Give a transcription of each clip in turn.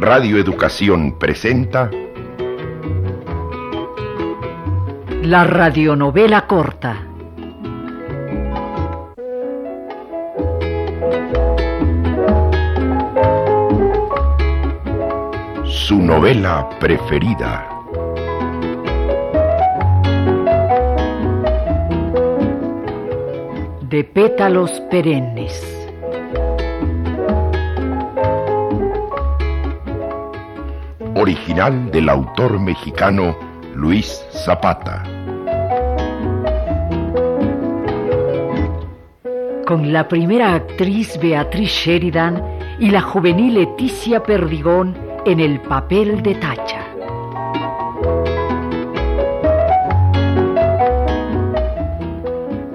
Radio Educación presenta La radionovela corta. Su novela preferida. De pétalos perennes. Original del autor mexicano Luis Zapata. Con la primera actriz Beatriz Sheridan y la juvenil Leticia Perdigón en el papel de Tacha.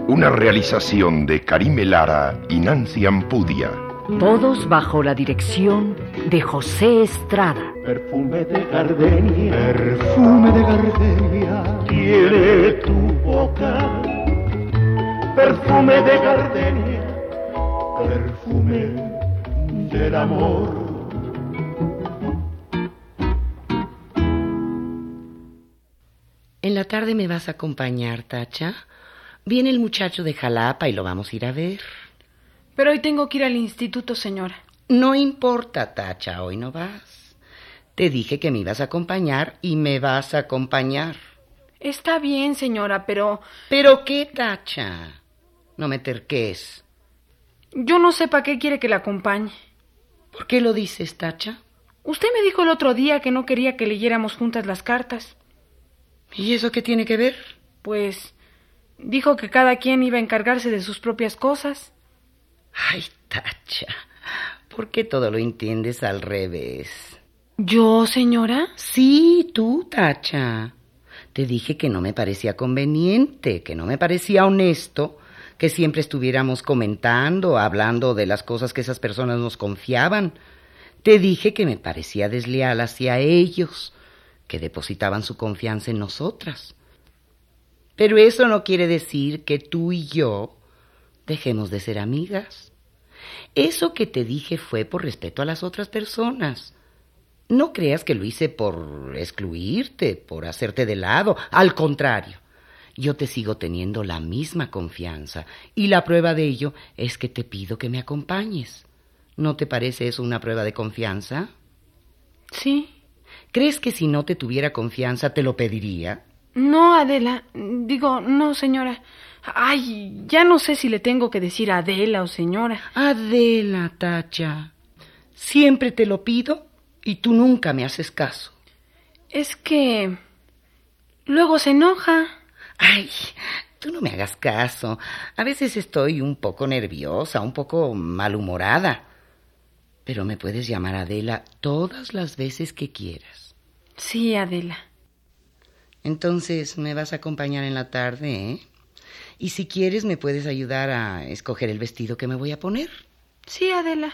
Una realización de Karime Lara y Nancy Ampudia. Todos bajo la dirección de José Estrada. Perfume de gardenia, perfume de gardenia, tiene tu boca. Perfume de gardenia, perfume del amor. En la tarde me vas a acompañar, Tacha. Viene el muchacho de Jalapa y lo vamos a ir a ver. Pero hoy tengo que ir al instituto, señora. No importa, Tacha, hoy no vas. Te dije que me ibas a acompañar y me vas a acompañar. Está bien, señora, pero ¿Pero qué, Tacha? No me terques. yo no sé para qué quiere que la acompañe. ¿Por qué lo dices, Tacha? Usted me dijo el otro día que no quería que leyéramos juntas las cartas. ¿Y eso qué tiene que ver? Pues dijo que cada quien iba a encargarse de sus propias cosas. Ay, Tacha, ¿por qué todo lo entiendes al revés? ¿Yo, señora? Sí, tú, Tacha. Te dije que no me parecía conveniente, que no me parecía honesto que siempre estuviéramos comentando, hablando de las cosas que esas personas nos confiaban. Te dije que me parecía desleal hacia ellos, que depositaban su confianza en nosotras. Pero eso no quiere decir que tú y yo dejemos de ser amigas. Eso que te dije fue por respeto a las otras personas. No creas que lo hice por excluirte, por hacerte de lado. Al contrario, yo te sigo teniendo la misma confianza y la prueba de ello es que te pido que me acompañes. ¿No te parece eso una prueba de confianza? Sí. ¿Crees que si no te tuviera confianza te lo pediría? No, Adela. Digo, no, señora. Ay, ya no sé si le tengo que decir Adela o señora. Adela, Tacha. Siempre te lo pido y tú nunca me haces caso. Es que... Luego se enoja. Ay, tú no me hagas caso. A veces estoy un poco nerviosa, un poco malhumorada. Pero me puedes llamar Adela todas las veces que quieras. Sí, Adela. Entonces, me vas a acompañar en la tarde, ¿eh? Y si quieres, me puedes ayudar a escoger el vestido que me voy a poner. Sí, Adela.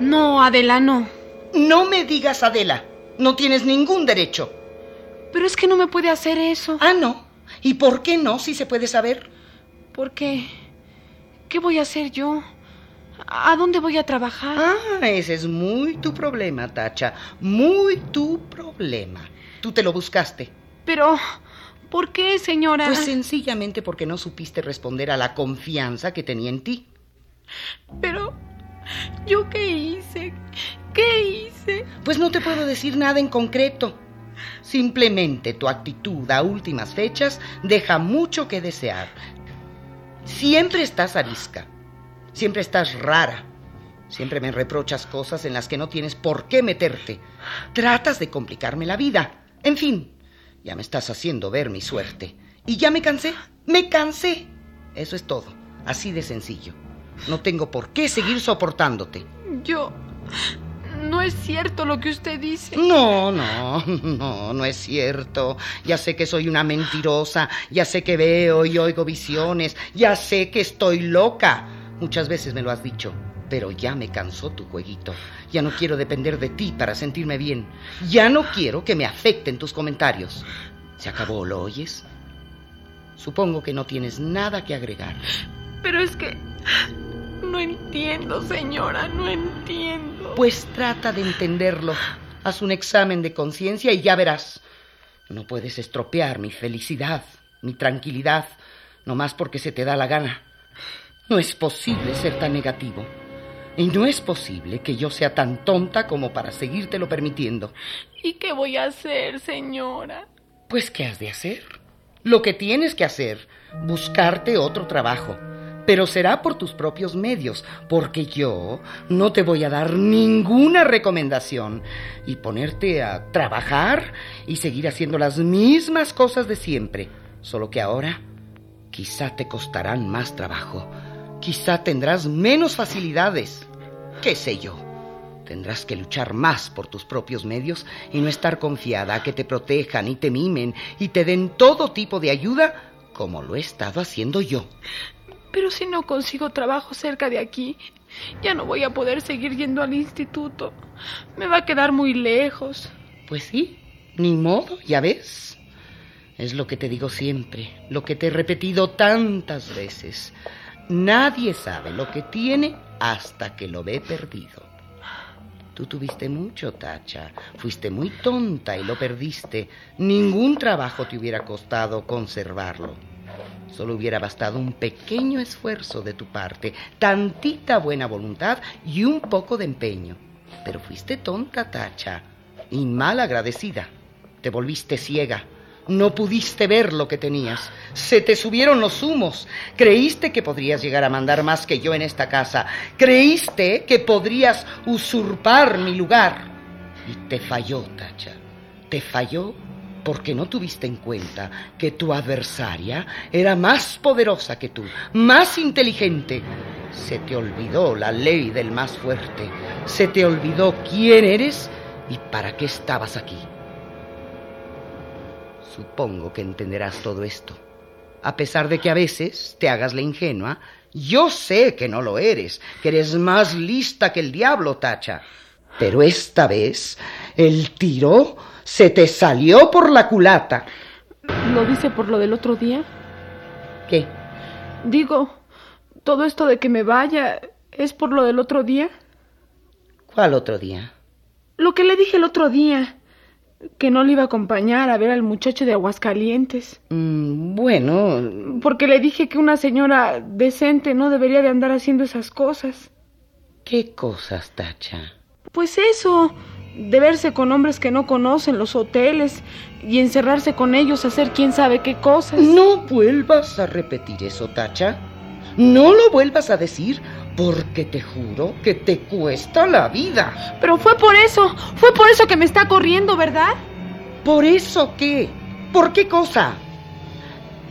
No, Adela, no. No me digas Adela. No tienes ningún derecho. Pero es que no me puede hacer eso. Ah, no. ¿Y por qué no, si se puede saber? Porque... ¿Qué voy a hacer yo? ¿A dónde voy a trabajar? Ah, ese es muy tu problema, Tacha. Muy tu problema. Tú te lo buscaste. Pero... ¿Por qué, señora? Pues sencillamente porque no supiste responder a la confianza que tenía en ti. Pero... ¿Yo qué hice? ¿Qué hice? Pues no te puedo decir nada en concreto. Simplemente tu actitud a últimas fechas deja mucho que desear. Siempre estás arisca. Siempre estás rara. Siempre me reprochas cosas en las que no tienes por qué meterte. Tratas de complicarme la vida. En fin, ya me estás haciendo ver mi suerte. Y ya me cansé. Me cansé. Eso es todo. Así de sencillo. No tengo por qué seguir soportándote. Yo... No es cierto lo que usted dice. No, no, no, no es cierto. Ya sé que soy una mentirosa, ya sé que veo y oigo visiones, ya sé que estoy loca. Muchas veces me lo has dicho. Pero ya me cansó tu jueguito. Ya no quiero depender de ti para sentirme bien. Ya no quiero que me afecten tus comentarios. Se acabó, ¿lo oyes? Supongo que no tienes nada que agregar. Pero es que... No entiendo, señora, no entiendo. Pues trata de entenderlo. Haz un examen de conciencia y ya verás. No puedes estropear mi felicidad, mi tranquilidad, no más porque se te da la gana. No es posible ser tan negativo. Y no es posible que yo sea tan tonta como para seguírtelo permitiendo. ¿Y qué voy a hacer, señora? Pues, ¿qué has de hacer? Lo que tienes que hacer, buscarte otro trabajo. Pero será por tus propios medios, porque yo no te voy a dar ninguna recomendación y ponerte a trabajar y seguir haciendo las mismas cosas de siempre. Solo que ahora quizá te costarán más trabajo Quizá tendrás menos facilidades. ¿Qué sé yo? Tendrás que luchar más por tus propios medios y no estar confiada a que te protejan y te mimen y te den todo tipo de ayuda como lo he estado haciendo yo. Pero si no consigo trabajo cerca de aquí, ya no voy a poder seguir yendo al instituto. Me va a quedar muy lejos. Pues sí, ni modo, ya ves. Es lo que te digo siempre, lo que te he repetido tantas veces. Nadie sabe lo que tiene hasta que lo ve perdido. Tú tuviste mucho, Tacha. Fuiste muy tonta y lo perdiste. Ningún trabajo te hubiera costado conservarlo. Solo hubiera bastado un pequeño esfuerzo de tu parte, tantita buena voluntad y un poco de empeño. Pero fuiste tonta, Tacha, y mal agradecida. Te volviste ciega no pudiste ver lo que tenías. Se te subieron los humos. Creíste que podrías llegar a mandar más que yo en esta casa. Creíste que podrías usurpar mi lugar. Y te falló, Tacha. Te falló porque no tuviste en cuenta que tu adversaria era más poderosa que tú, más inteligente. Se te olvidó la ley del más fuerte. Se te olvidó quién eres y para qué estabas aquí. Supongo que entenderás todo esto. A pesar de que a veces te hagas la ingenua, yo sé que no lo eres, que eres más lista que el diablo, Tacha. Pero esta vez el tiro se te salió por la culata. ¿Lo dice por lo del otro día? ¿Qué? Digo, todo esto de que me vaya es por lo del otro día. ¿Cuál otro día? Lo que le dije el otro día que no le iba a acompañar a ver al muchacho de Aguascalientes. Mm, bueno. Porque le dije que una señora decente no debería de andar haciendo esas cosas. ¿Qué cosas, Tacha? Pues eso, de verse con hombres que no conocen los hoteles y encerrarse con ellos a hacer quién sabe qué cosas. No vuelvas a repetir eso, Tacha. No lo vuelvas a decir porque te juro que te cuesta la vida. Pero fue por eso, fue por eso que me está corriendo, ¿verdad? ¿Por eso qué? ¿Por qué cosa?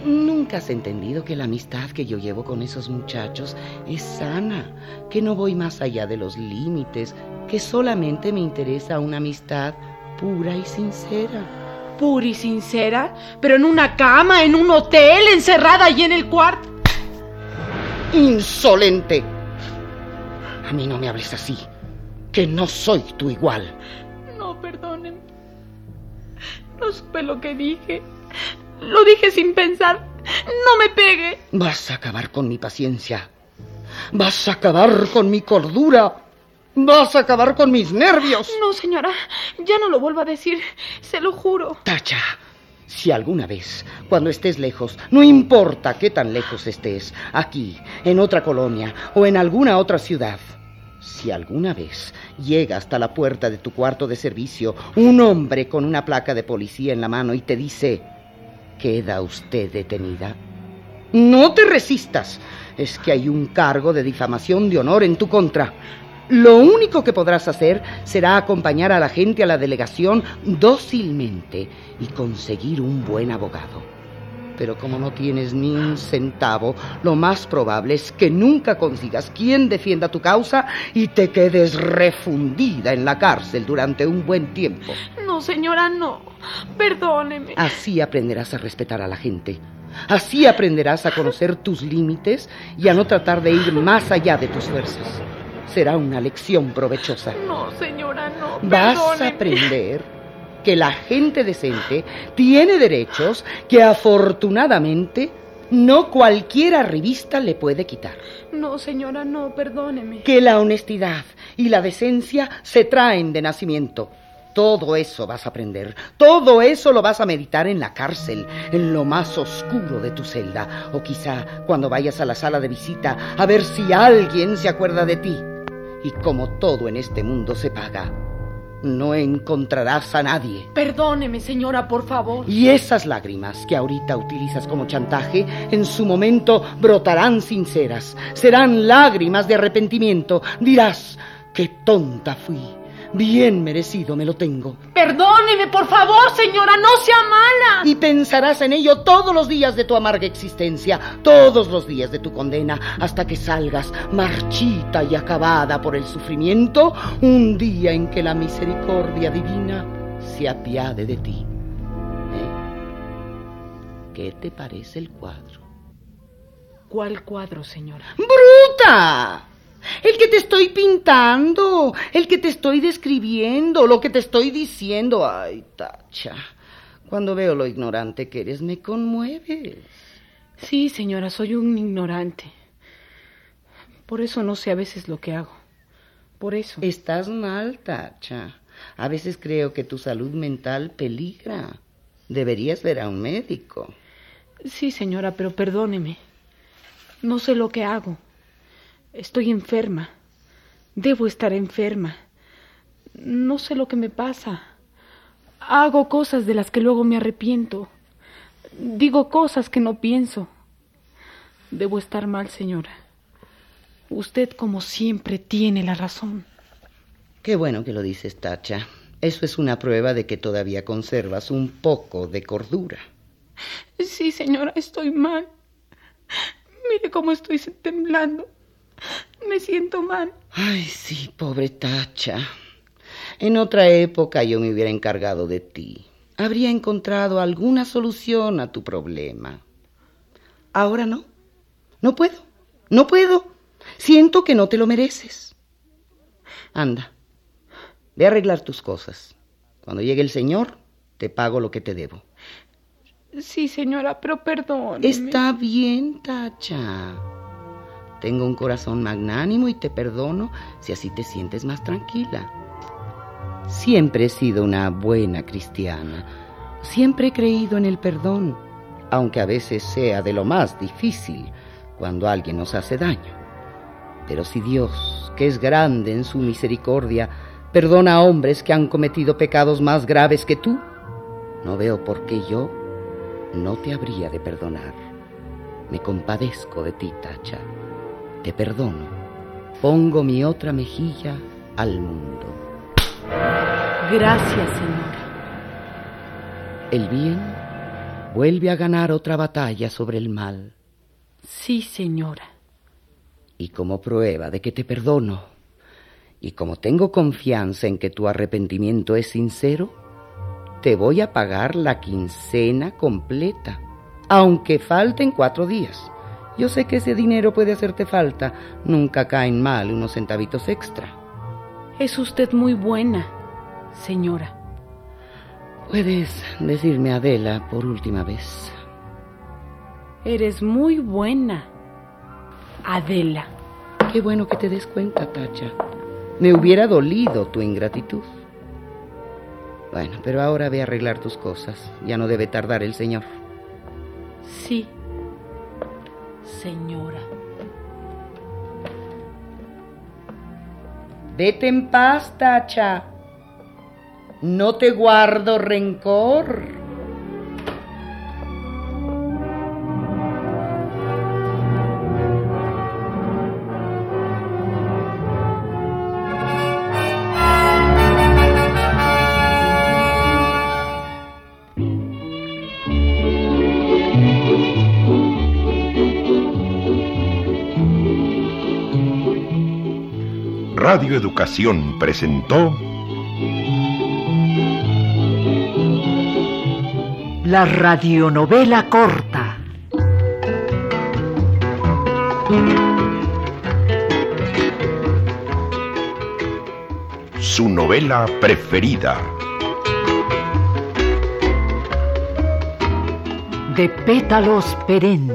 Nunca has entendido que la amistad que yo llevo con esos muchachos es sana, que no voy más allá de los límites, que solamente me interesa una amistad pura y sincera. ¿Pura y sincera? Pero en una cama, en un hotel, encerrada allí en el cuarto. ¡Insolente! A mí no me hables así, que no soy tu igual. No, perdonen. No supe lo que dije. Lo dije sin pensar. No me pegue. Vas a acabar con mi paciencia. Vas a acabar con mi cordura. Vas a acabar con mis nervios. No, señora. Ya no lo vuelvo a decir. Se lo juro. Tacha. Si alguna vez, cuando estés lejos, no importa qué tan lejos estés, aquí, en otra colonia o en alguna otra ciudad, si alguna vez llega hasta la puerta de tu cuarto de servicio un hombre con una placa de policía en la mano y te dice, ¿queda usted detenida? No te resistas. Es que hay un cargo de difamación de honor en tu contra. Lo único que podrás hacer será acompañar a la gente a la delegación dócilmente y conseguir un buen abogado. Pero como no tienes ni un centavo, lo más probable es que nunca consigas quien defienda tu causa y te quedes refundida en la cárcel durante un buen tiempo. No, señora, no. Perdóneme. Así aprenderás a respetar a la gente. Así aprenderás a conocer tus límites y a no tratar de ir más allá de tus fuerzas. será una lección provechosa. No, señora, no. Vas a perdóneme. aprender que la gente decente tiene derechos que afortunadamente no cualquier arribista le puede quitar. No, señora, no, perdóneme. Que la honestidad y la decencia se traen de nacimiento. Todo eso vas a aprender, todo eso lo vas a meditar en la cárcel, en lo más oscuro de tu celda, o quizá cuando vayas a la sala de visita a ver si alguien se acuerda de ti. Y como todo en este mundo se paga, no encontrarás a nadie. Perdóneme, señora, por favor. Y esas lágrimas que ahorita utilizas como chantaje, en su momento brotarán sinceras. Serán lágrimas de arrepentimiento. Dirás, qué tonta fui. Bien merecido me lo tengo. Perdóneme, por favor, señora, no sea mala. Y pensarás en ello todos los días de tu amarga existencia, todos los días de tu condena, hasta que salgas marchita y acabada por el sufrimiento, un día en que la misericordia divina se apiade de ti. ¿Eh? ¿Qué te parece el cuadro? ¿Cuál cuadro, señora? ¡Bruta! El que te estoy pintando, el que te estoy describiendo, lo que te estoy diciendo. Ay, Tacha, cuando veo lo ignorante que eres, me conmueves. Sí, señora, soy un ignorante. Por eso no sé a veces lo que hago. Por eso. Estás mal, Tacha. A veces creo que tu salud mental peligra. Deberías ver a un médico. Sí, señora, pero perdóneme. No sé lo que hago. Estoy enferma. Debo estar enferma. No sé lo que me pasa. Hago cosas de las que luego me arrepiento. Digo cosas que no pienso. Debo estar mal, señora. Usted, como siempre, tiene la razón. Qué bueno que lo dices, Tacha. Eso es una prueba de que todavía conservas un poco de cordura. Sí, señora, estoy mal. Mire cómo estoy temblando. Me siento mal. Ay, sí, pobre Tacha. En otra época yo me hubiera encargado de ti. Habría encontrado alguna solución a tu problema. Ahora no. No puedo. No puedo. Siento que no te lo mereces. Anda. Ve a arreglar tus cosas. Cuando llegue el señor, te pago lo que te debo. Sí, señora, pero perdóneme. Está bien, Tacha. Tengo un corazón magnánimo y te perdono si así te sientes más tranquila. Siempre he sido una buena cristiana. Siempre he creído en el perdón, aunque a veces sea de lo más difícil cuando alguien nos hace daño. Pero si Dios, que es grande en su misericordia, perdona a hombres que han cometido pecados más graves que tú, no veo por qué yo no te habría de perdonar. Me compadezco de ti, Tacha. Te perdono. Pongo mi otra mejilla al mundo. Gracias, señora. El bien vuelve a ganar otra batalla sobre el mal. Sí, señora. Y como prueba de que te perdono, y como tengo confianza en que tu arrepentimiento es sincero, te voy a pagar la quincena completa, aunque falten cuatro días. Yo sé que ese dinero puede hacerte falta, nunca caen mal unos centavitos extra. Es usted muy buena, señora. Puedes decirme Adela por última vez. Eres muy buena, Adela. Qué bueno que te des cuenta, Tacha. Me hubiera dolido tu ingratitud. Bueno, pero ahora ve a arreglar tus cosas. Ya no debe tardar el señor. Sí, señora. Vete en paz, Tacha. No te guardo rencor. Radio Educación presentó La radionovela corta. su novela preferida. De pétalos perennes.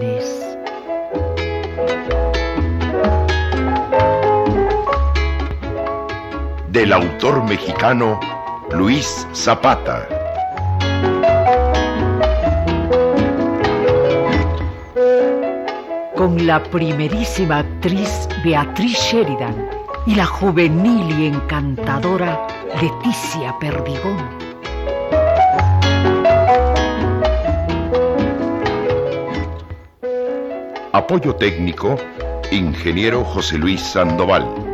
Del autor mexicano Luis Zapata. Con la primerísima actriz Beatriz Sheridan y la juvenil y encantadora Leticia Perdigón. Apoyo técnico, ingeniero José Luis Sandoval.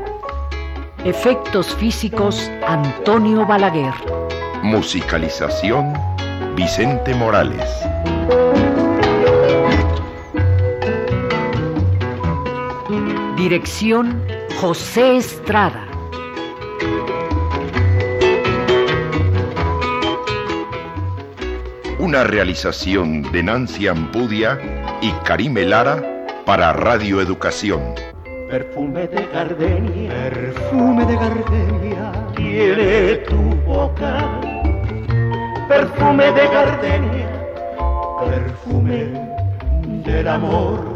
Efectos físicos, Antonio Balaguer. Musicalización, Vicente Morales. Dirección, José Estrada. Una realización de Nancy Ampudia y Karime Lara para Radio Educación. Perfume de gardenia, perfume de gardenia, tiene tu boca. Perfume de gardenia, perfume del amor